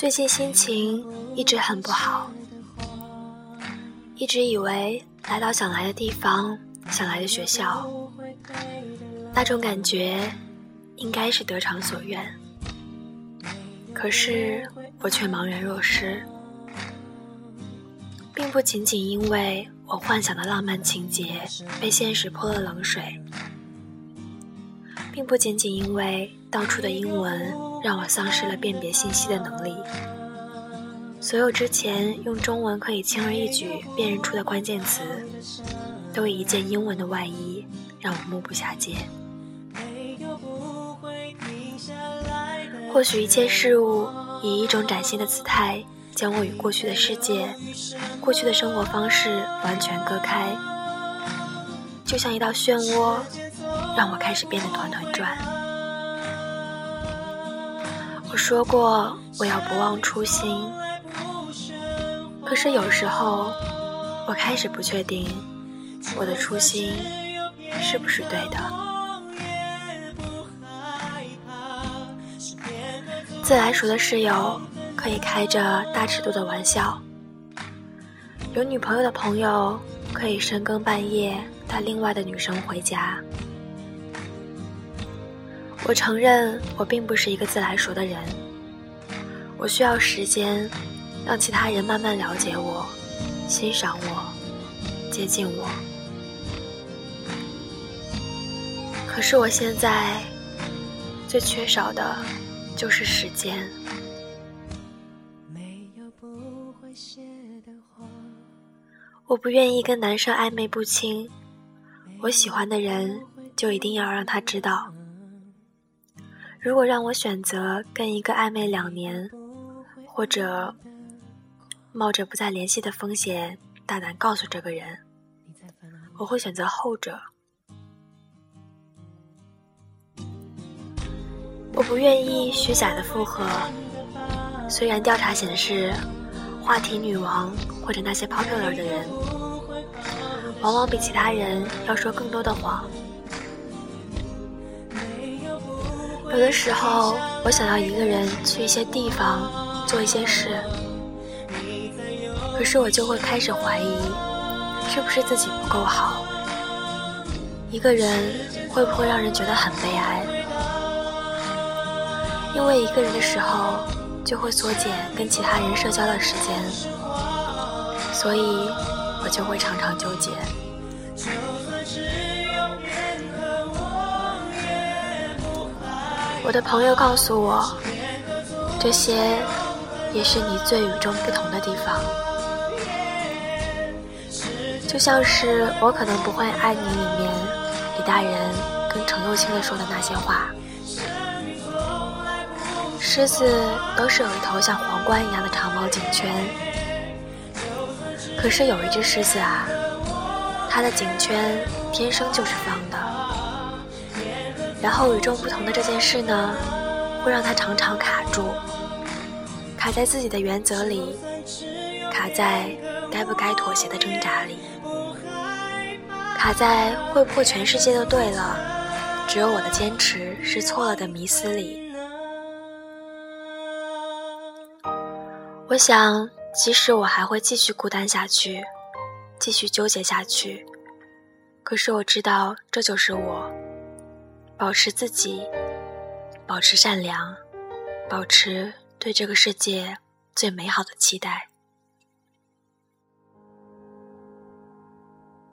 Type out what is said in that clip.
最近心情一直很不好，一直以为来到想来的地方、想来的学校，那种感觉应该是得偿所愿。可是我却茫然若失，并不仅仅因为我幻想的浪漫情节被现实泼了冷水，并不仅仅因为当初的英文让我丧失了辨别信息的能力，所有之前用中文可以轻而易举辨认出的关键词，都以一件英文的外衣让我目不暇接。或许一切事物以一种崭新的姿态，将我与过去的世界、过去的生活方式完全割开，就像一道漩涡，让我开始变得团团转。我说过我要不忘初心，可是有时候我开始不确定我的初心是不是对的。自来熟的室友可以开着大尺度的玩笑，有女朋友的朋友可以深更半夜带另外的女生回家。我承认我并不是一个自来熟的人，我需要时间让其他人慢慢了解我、欣赏我、接近我。可是我现在最缺少的。就是时间。我不愿意跟男生暧昧不清，我喜欢的人就一定要让他知道。如果让我选择跟一个暧昧两年，或者冒着不再联系的风险大胆告诉这个人，我会选择后者。我不愿意虚假的复合，虽然调查显示，话题女王或者那些 popular 的人，往往比其他人要说更多的谎。有的时候，我想要一个人去一些地方做一些事，可是我就会开始怀疑，是不是自己不够好？一个人会不会让人觉得很悲哀？因为一个人的时候，就会缩减跟其他人社交的时间，所以我就会常常纠结。我的朋友告诉我，这些也是你最与众不同的地方，就像是我可能不会爱你里面李大人跟程又青的说的那些话。狮子都是有一头像皇冠一样的长毛颈圈，可是有一只狮子啊，它的颈圈天生就是方的。然后与众不同的这件事呢，会让它常常卡住，卡在自己的原则里，卡在该不该妥协的挣扎里，卡在会不会全世界都对了，只有我的坚持是错了的迷思里。我想，即使我还会继续孤单下去，继续纠结下去，可是我知道，这就是我。保持自己，保持善良，保持对这个世界最美好的期待。